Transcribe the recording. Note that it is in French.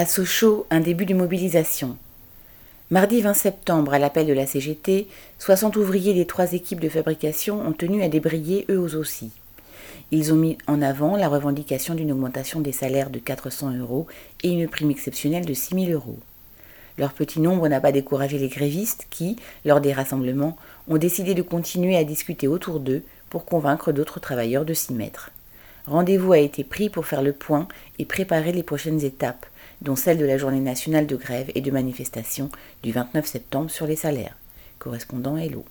À Sochaux, un début de mobilisation. Mardi 20 septembre, à l'appel de la CGT, 60 ouvriers des trois équipes de fabrication ont tenu à débrayer eux aussi. Ils ont mis en avant la revendication d'une augmentation des salaires de 400 euros et une prime exceptionnelle de 6 000 euros. Leur petit nombre n'a pas découragé les grévistes qui, lors des rassemblements, ont décidé de continuer à discuter autour d'eux pour convaincre d'autres travailleurs de s'y mettre. Rendez-vous a été pris pour faire le point et préparer les prochaines étapes, dont celle de la journée nationale de grève et de manifestation du 29 septembre sur les salaires. Correspondant Hello.